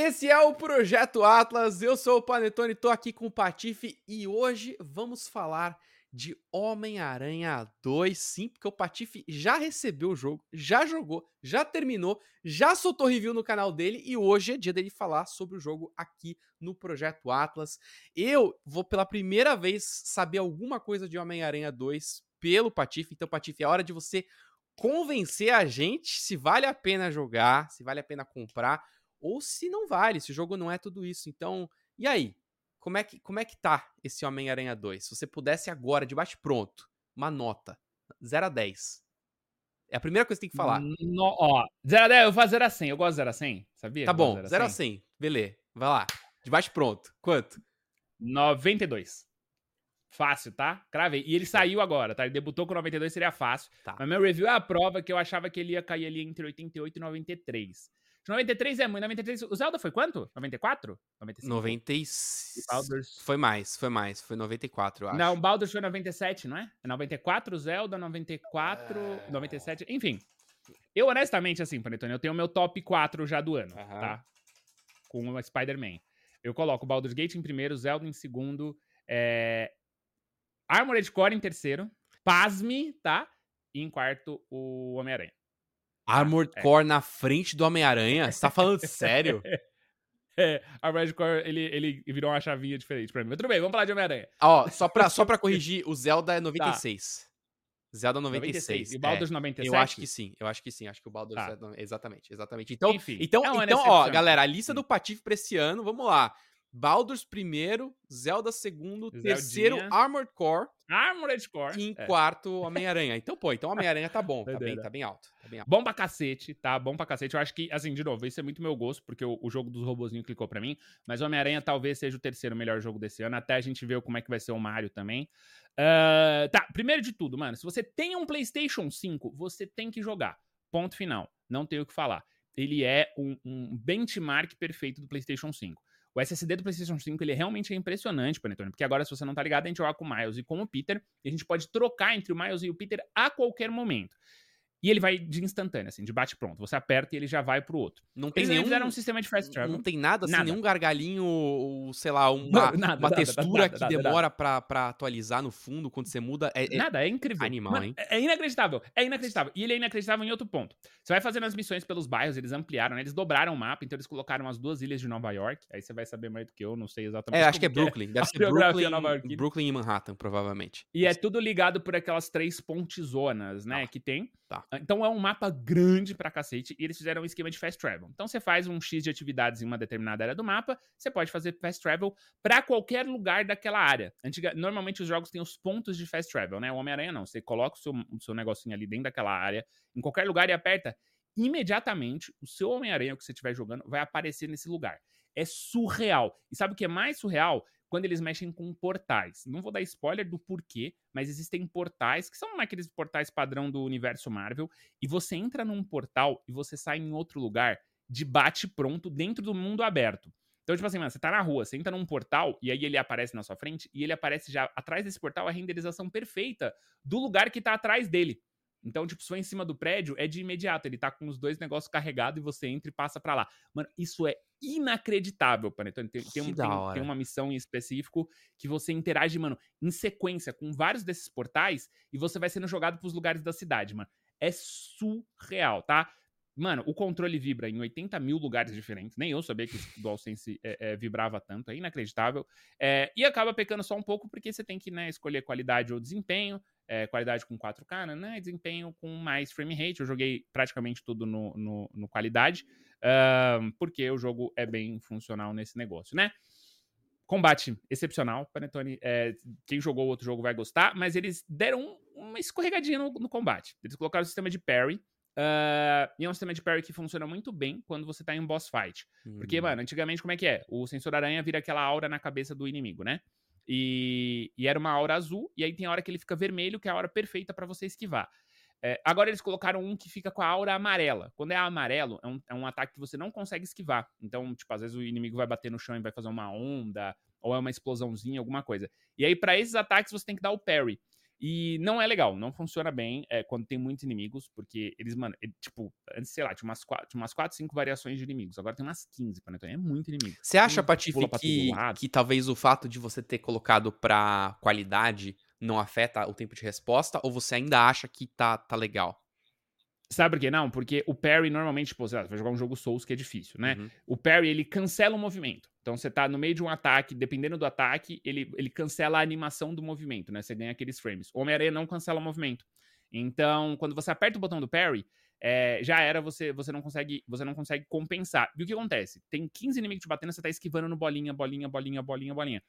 Esse é o Projeto Atlas, eu sou o Panetone, tô aqui com o Patife e hoje vamos falar de Homem-Aranha 2, sim, porque o Patife já recebeu o jogo, já jogou, já terminou, já soltou review no canal dele e hoje é dia dele falar sobre o jogo aqui no Projeto Atlas. Eu vou pela primeira vez saber alguma coisa de Homem-Aranha 2 pelo Patife, então Patife, é hora de você convencer a gente se vale a pena jogar, se vale a pena comprar ou se não vale, se o jogo não é tudo isso. Então, e aí? Como é que, como é que tá esse Homem-Aranha 2? Se você pudesse agora, de bate pronto, uma nota, 0 a 10. É a primeira coisa que tem que falar. No, ó, 0 a 10, eu fazer 0 a 100. Eu gosto de 0 a 100, sabia? Tá bom, 0 a 100. Beleza, vai lá. De bate pronto. Quanto? 92. Fácil, tá? Cravei. E ele saiu agora, tá? Ele debutou com 92, seria fácil. Tá. Mas meu review é a prova que eu achava que ele ia cair ali entre 88 e 93. 93 é muito. 93. O Zelda foi quanto? 94? 95? 96. Baldur's... Foi mais, foi mais. Foi 94, eu acho. Não, o Baldur's foi 97, não é? 94, é Zelda, 94, é... 97. Enfim. Eu, honestamente, assim, Panetone, eu tenho o meu top 4 já do ano, tá? Com o Spider-Man. Eu coloco o Baldur's Gate em primeiro, Zelda em segundo, é... Armored Core em terceiro, Pasme, tá? E em quarto, o Homem-Aranha. Armored é. Core na frente do Homem-Aranha? Você tá falando sério? É, Armored Core, ele, ele virou uma chavinha diferente pra mim. Mas tudo bem, vamos falar de Homem-Aranha. Ó, só pra, só pra corrigir, o Zelda é 96. Tá. Zelda 96. 96. E Baldur's é, 97? Eu acho que sim, eu acho que sim. Acho que o Baldur's tá. é, exatamente, exatamente. Então, Enfim, então, é então ó, galera, a lista do Patife pra esse ano, vamos lá. Baldur's primeiro, Zelda segundo, Zeldinha. terceiro Armored Core. Armored Core. E em é. quarto Homem-Aranha. Então, pô, então Homem-Aranha tá bom, tá bem, tá bem alto, tá bem alto. Bom pra cacete, tá? Bom pra cacete. Eu acho que, assim, de novo, isso é muito meu gosto, porque o, o jogo dos robozinhos clicou pra mim, mas Homem-Aranha talvez seja o terceiro melhor jogo desse ano, até a gente ver como é que vai ser o Mario também. Uh, tá, primeiro de tudo, mano, se você tem um PlayStation 5, você tem que jogar. Ponto final. Não tenho o que falar. Ele é um, um benchmark perfeito do PlayStation 5. O SSD do PlayStation 5 ele realmente é impressionante, Panetone, porque agora, se você não tá ligado, a gente joga com o Miles e com o Peter, e a gente pode trocar entre o Miles e o Peter a qualquer momento. E ele vai de instantâneo, assim, de bate-pronto. Você aperta e ele já vai pro outro. Não tem Eles nenhum... fizeram um sistema de fast travel. Não tem nada, assim, nada. nenhum gargalhinho, ou, sei lá, uma, nada, uma nada, textura nada, que demora pra, pra atualizar no fundo quando você muda. É, é nada, é incrível. Animal, Mano, hein? É inacreditável, é inacreditável. E ele é inacreditável em outro ponto. Você vai fazendo as missões pelos bairros, eles ampliaram, né? Eles dobraram o mapa, então eles colocaram as duas ilhas de Nova York. Aí você vai saber mais do que eu, não sei exatamente. É, acho que é Brooklyn. Deve ser Brooklyn, Nova York. Brooklyn e Manhattan, provavelmente. E é tudo ligado por aquelas três pontezonas, né, ah, que tem. Tá. Então é um mapa grande pra cacete e eles fizeram um esquema de fast travel. Então você faz um X de atividades em uma determinada área do mapa, você pode fazer fast travel para qualquer lugar daquela área. Antiga, normalmente os jogos têm os pontos de fast travel, né? O Homem-Aranha não. Você coloca o seu, o seu negocinho ali dentro daquela área, em qualquer lugar e aperta. Imediatamente, o seu Homem-Aranha que você estiver jogando vai aparecer nesse lugar. É surreal. E sabe o que é mais surreal? Quando eles mexem com portais. Não vou dar spoiler do porquê, mas existem portais que são aqueles portais padrão do universo Marvel, e você entra num portal e você sai em outro lugar de bate pronto dentro do mundo aberto. Então, tipo assim, mano, você tá na rua, você entra num portal e aí ele aparece na sua frente e ele aparece já atrás desse portal a renderização perfeita do lugar que tá atrás dele. Então, tipo, se for em cima do prédio, é de imediato. Ele tá com os dois negócios carregados e você entra e passa para lá. Mano, isso é inacreditável, Panetone. Tem, tem, um, tem, tem, uma missão em específico que você interage, mano, em sequência com vários desses portais e você vai sendo jogado pros lugares da cidade, mano. É surreal, tá? Mano, o controle vibra em 80 mil lugares diferentes. Nem eu sabia que o DualSense é, é, vibrava tanto. É inacreditável. É, e acaba pecando só um pouco porque você tem que né, escolher qualidade ou desempenho. É, qualidade com 4K, né? Desempenho com mais frame rate. Eu joguei praticamente tudo no, no, no qualidade. Porque o jogo é bem funcional nesse negócio, né? Combate excepcional, Panetone. É, quem jogou o outro jogo vai gostar, mas eles deram uma escorregadinha no, no combate. Eles colocaram o sistema de parry, Uh, e é um sistema de parry que funciona muito bem quando você tá em um boss fight. Uhum. Porque, mano, antigamente como é que é? O sensor aranha vira aquela aura na cabeça do inimigo, né? E, e era uma aura azul, e aí tem a hora que ele fica vermelho, que é a hora perfeita para você esquivar. É, agora eles colocaram um que fica com a aura amarela. Quando é amarelo, é um, é um, ataque que você não consegue esquivar. Então, tipo, às vezes o inimigo vai bater no chão e vai fazer uma onda, ou é uma explosãozinha, alguma coisa. E aí, para esses ataques, você tem que dar o parry. E não é legal, não funciona bem é, quando tem muitos inimigos, porque eles, mano, ele, tipo, antes, sei lá, tinha umas, quatro, tinha umas 4, 5 variações de inimigos. Agora tem umas 15, Panetone. É muito inimigo. Você acha, Patife, que, que talvez o fato de você ter colocado pra qualidade não afeta o tempo de resposta? Ou você ainda acha que tá, tá legal? Sabe por quê? Não, porque o parry normalmente, tipo, você vai jogar um jogo Souls que é difícil, né? Uhum. O parry, ele cancela o movimento. Então você tá no meio de um ataque, dependendo do ataque, ele, ele cancela a animação do movimento, né? Você ganha aqueles frames. Homem-Aranha não cancela o movimento. Então, quando você aperta o botão do parry, é, já era, você, você não consegue você não consegue compensar. E o que acontece? Tem 15 inimigos te batendo, você tá esquivando no bolinha, bolinha, bolinha, bolinha, bolinha.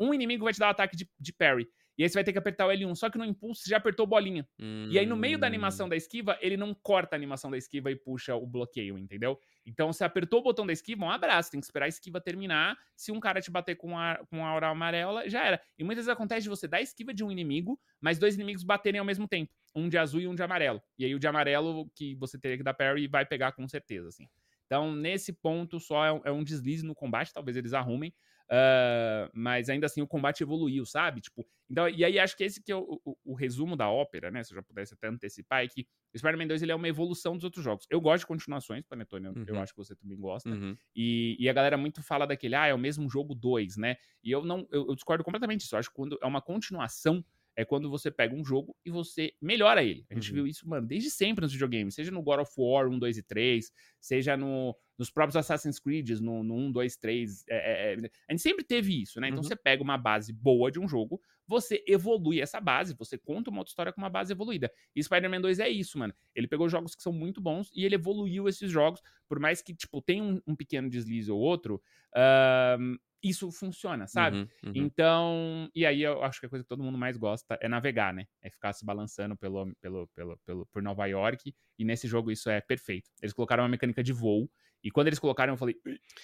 Um inimigo vai te dar um ataque de, de parry. E aí você vai ter que apertar o L1. Só que no impulso você já apertou bolinha. Hum. E aí no meio da animação hum. da esquiva, ele não corta a animação da esquiva e puxa o bloqueio, entendeu? Então você apertou o botão da esquiva, um abraço. Tem que esperar a esquiva terminar. Se um cara te bater com a, com a aura amarela, já era. E muitas vezes acontece de você dar a esquiva de um inimigo, mas dois inimigos baterem ao mesmo tempo. Um de azul e um de amarelo. E aí o de amarelo, que você teria que dar parry, vai pegar com certeza, assim. Então, nesse ponto, só é, é um deslize no combate, talvez eles arrumem. Uh, mas ainda assim o combate evoluiu, sabe? Tipo, então, e aí acho que esse que é o, o, o, resumo da ópera, né? Se eu já pudesse até antecipar, é que o Spider-Man 2 ele é uma evolução dos outros jogos. Eu gosto de continuações, Panetone, uhum. eu acho que você também gosta. Uhum. E, e, a galera muito fala daquele, ah, é o mesmo jogo 2, né? E eu não, eu, eu discordo completamente disso. Eu acho que quando é uma continuação, é quando você pega um jogo e você melhora ele. A gente uhum. viu isso, mano, desde sempre nos videogames, seja no God of War 1, 2 e 3, seja no, nos próprios Assassin's Creed, no, no 1, 2, 3. É, é, a gente sempre teve isso, né? Então uhum. você pega uma base boa de um jogo, você evolui essa base, você conta uma outra história com uma base evoluída. E Spider-Man 2 é isso, mano. Ele pegou jogos que são muito bons e ele evoluiu esses jogos, por mais que, tipo, tenha um, um pequeno deslize ou outro. Uh, isso funciona, sabe? Uhum, uhum. Então, e aí eu acho que a coisa que todo mundo mais gosta é navegar, né? É ficar se balançando pelo, pelo, pelo, pelo, por Nova York. E nesse jogo isso é perfeito. Eles colocaram uma mecânica de voo. E quando eles colocaram, eu falei,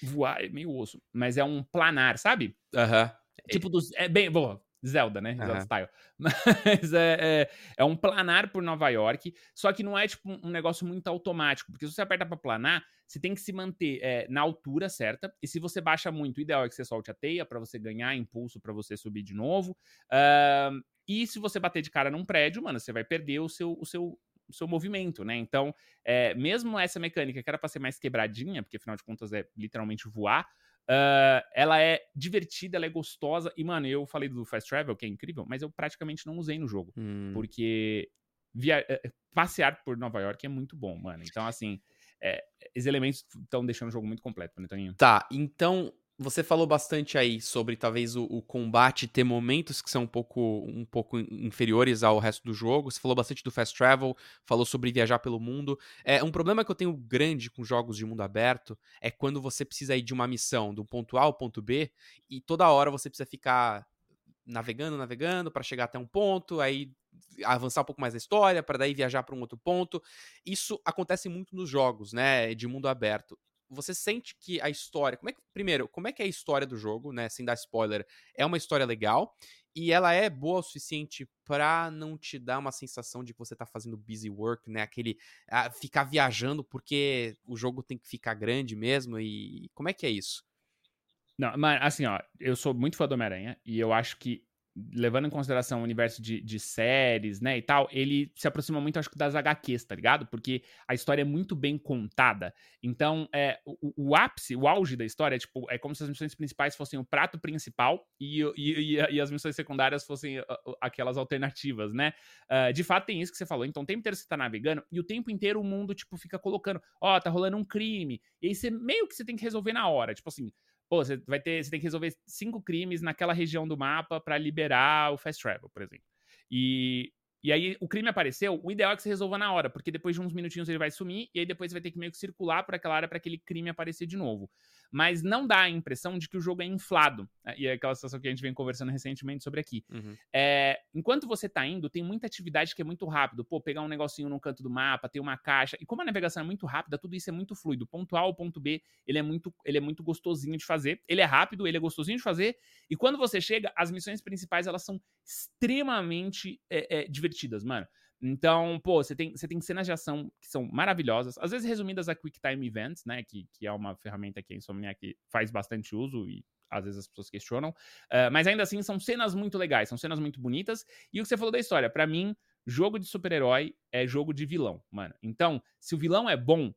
voar é meio osso. Mas é um planar, sabe? Aham. Uhum. Tipo dos. É bem. Boa, Zelda, né? Zelda style. Mas é, é, é, um planar por Nova York, só que não é tipo um negócio muito automático, porque se você aperta para planar, você tem que se manter é, na altura certa, e se você baixa muito, o ideal é que você solte a teia para você ganhar impulso para você subir de novo. Uh, e se você bater de cara num prédio, mano, você vai perder o seu, o seu, seu movimento, né? Então, é, mesmo essa mecânica que era pra ser mais quebradinha, porque afinal de contas é literalmente voar, Uh, ela é divertida, ela é gostosa. E, mano, eu falei do Fast Travel, que é incrível, mas eu praticamente não usei no jogo. Hum. Porque via... Eh, passear por Nova York é muito bom, mano. Então, assim, é, esses elementos estão deixando o jogo muito completo, né, Toninho? Tá, então você falou bastante aí sobre talvez o, o, combate ter momentos que são um pouco, um pouco inferiores ao resto do jogo. Você falou bastante do fast travel, falou sobre viajar pelo mundo. É um problema que eu tenho grande com jogos de mundo aberto é quando você precisa ir de uma missão do ponto A ao ponto B e toda hora você precisa ficar navegando, navegando para chegar até um ponto, aí avançar um pouco mais a história para daí viajar para um outro ponto. Isso acontece muito nos jogos, né, de mundo aberto você sente que a história. Como é que, primeiro, como é que é a história do jogo, né? Sem dar spoiler, é uma história legal. E ela é boa o suficiente pra não te dar uma sensação de que você tá fazendo busy work, né? Aquele. Ficar viajando porque o jogo tem que ficar grande mesmo. E como é que é isso? Não, mas assim, ó, eu sou muito fã do Homem-Aranha e eu acho que levando em consideração o universo de, de, séries, né, e tal, ele se aproxima muito, acho que, das HQs, tá ligado? Porque a história é muito bem contada. Então, é, o, o ápice, o auge da história, é, tipo, é como se as missões principais fossem o prato principal e, e, e, e as missões secundárias fossem uh, aquelas alternativas, né? Uh, de fato, tem isso que você falou. Então, o tempo inteiro você tá navegando e o tempo inteiro o mundo, tipo, fica colocando, ó, oh, tá rolando um crime. E aí você meio que você tem que resolver na hora. Tipo assim, pô, você vai ter, você tem que resolver cinco crimes naquela região do mapa para liberar o fast travel, por exemplo. E e aí o crime apareceu, o ideal é que você resolva na hora, porque depois de uns minutinhos ele vai sumir e aí depois você vai ter que meio que circular por aquela área para aquele crime aparecer de novo. Mas não dá a impressão de que o jogo é inflado. Né? E é aquela situação que a gente vem conversando recentemente sobre aqui. Uhum. É, enquanto você tá indo, tem muita atividade que é muito rápido. Pô, pegar um negocinho no canto do mapa, ter uma caixa. E como a navegação é muito rápida, tudo isso é muito fluido. Ponto A ao ponto B, ele é muito, ele é muito gostosinho de fazer. Ele é rápido, ele é gostosinho de fazer. E quando você chega, as missões principais elas são extremamente é, é, divertidas, mano. Então, pô, você tem, você tem cenas de ação que são maravilhosas, às vezes resumidas a Quick Time Events, né? Que, que é uma ferramenta que a Insomniac faz bastante uso e às vezes as pessoas questionam. Uh, mas ainda assim, são cenas muito legais, são cenas muito bonitas. E o que você falou da história, para mim, jogo de super-herói é jogo de vilão, mano. Então, se o vilão é bom,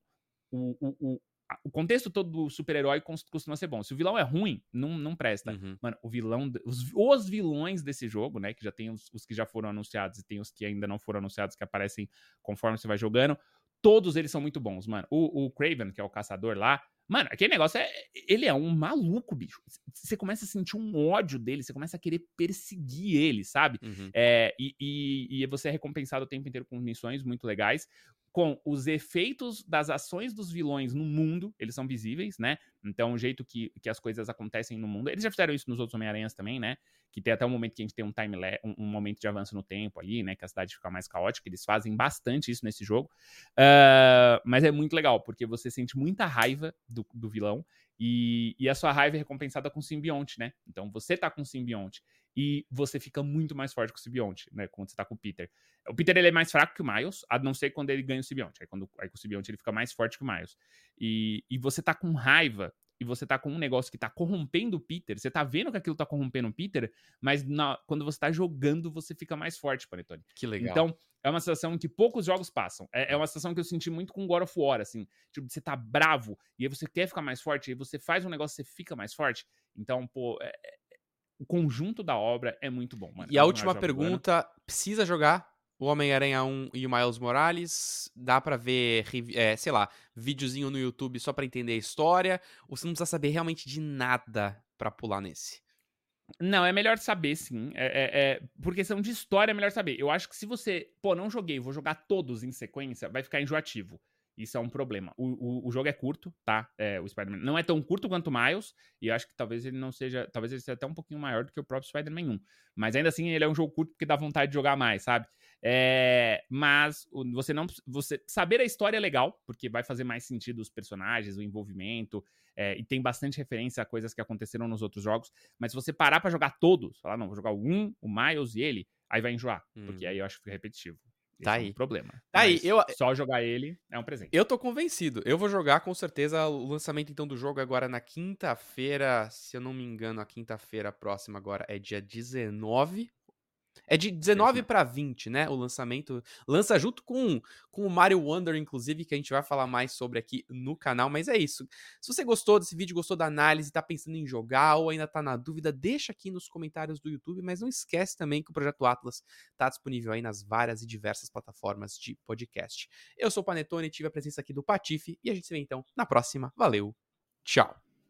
o, o, o contexto todo do super-herói costuma ser bom. Se o vilão é ruim, não, não presta. Uhum. Mano, o vilão. Os, os, vilões desse jogo, né? Que já tem os, os, que já foram anunciados e tem os que ainda não foram anunciados, que aparecem conforme você vai jogando. Todos eles são muito bons, mano. O, o Craven, que é o caçador lá. Mano, aquele negócio é. Ele é um maluco, bicho. Você começa a sentir um ódio dele, você começa a querer perseguir ele, sabe? Uhum. É, e, e, e você é recompensado o tempo inteiro com missões muito legais com os efeitos das ações dos vilões no mundo, eles são visíveis, né? Então, o jeito que, que as coisas acontecem no mundo. Eles já fizeram isso nos outros Homem-Aranhas também, né? Que tem até um momento que a gente tem um time um, um, momento de avanço no tempo ali, né? Que a cidade fica mais caótica. Eles fazem bastante isso nesse jogo. Uh, mas é muito legal, porque você sente muita raiva do, do vilão. E, e, a sua raiva é recompensada com simbionte, né? Então você tá com simbionte e você fica muito mais forte com o simbionte, né? Quando você tá com o Peter. O Peter ele é mais fraco que o Miles, a não ser quando ele ganha o simbionte. Aí, quando, aí com o simbionte ele fica mais forte que o Miles. E, e você tá com raiva e você tá com um negócio que tá corrompendo o Peter, você tá vendo que aquilo tá corrompendo o Peter, mas na, quando você tá jogando, você fica mais forte, Panetone. Que legal. Então, é uma sensação que poucos jogos passam. É, é uma sensação que eu senti muito com God of War, assim. Tipo, você tá bravo, e aí você quer ficar mais forte, e aí você faz um negócio, você fica mais forte. Então, pô, é, é o conjunto da obra é muito bom. Mano. E a última pergunta: precisa jogar o Homem-Aranha 1 e o Miles Morales? Dá para ver, é, sei lá, videozinho no YouTube só para entender a história? Ou você não precisa saber realmente de nada para pular nesse? Não, é melhor saber, sim. É, é, é, por questão de história, é melhor saber. Eu acho que se você, pô, não joguei, vou jogar todos em sequência, vai ficar enjoativo. Isso é um problema. O, o, o jogo é curto, tá? É, o Spider-Man não é tão curto quanto o Miles, e eu acho que talvez ele não seja. Talvez ele seja até um pouquinho maior do que o próprio Spider-Man 1. Mas ainda assim, ele é um jogo curto porque dá vontade de jogar mais, sabe? É, mas você não. Você saber a história é legal, porque vai fazer mais sentido os personagens, o envolvimento, é, e tem bastante referência a coisas que aconteceram nos outros jogos. Mas se você parar para jogar todos, falar, não, vou jogar o 1, o Miles e ele, aí vai enjoar, hum. porque aí eu acho que fica repetitivo. Tá aí. É um problema. Tá aí, eu só jogar ele é um presente. Eu tô convencido. Eu vou jogar com certeza o lançamento então do jogo agora na quinta-feira, se eu não me engano, a quinta-feira próxima agora é dia 19 é de 19 para 20, né? O lançamento. Lança junto com, com o Mario Wonder, inclusive, que a gente vai falar mais sobre aqui no canal. Mas é isso. Se você gostou desse vídeo, gostou da análise, tá pensando em jogar ou ainda tá na dúvida, deixa aqui nos comentários do YouTube. Mas não esquece também que o Projeto Atlas tá disponível aí nas várias e diversas plataformas de podcast. Eu sou o Panetone, tive a presença aqui do Patife e a gente se vê então na próxima. Valeu, tchau!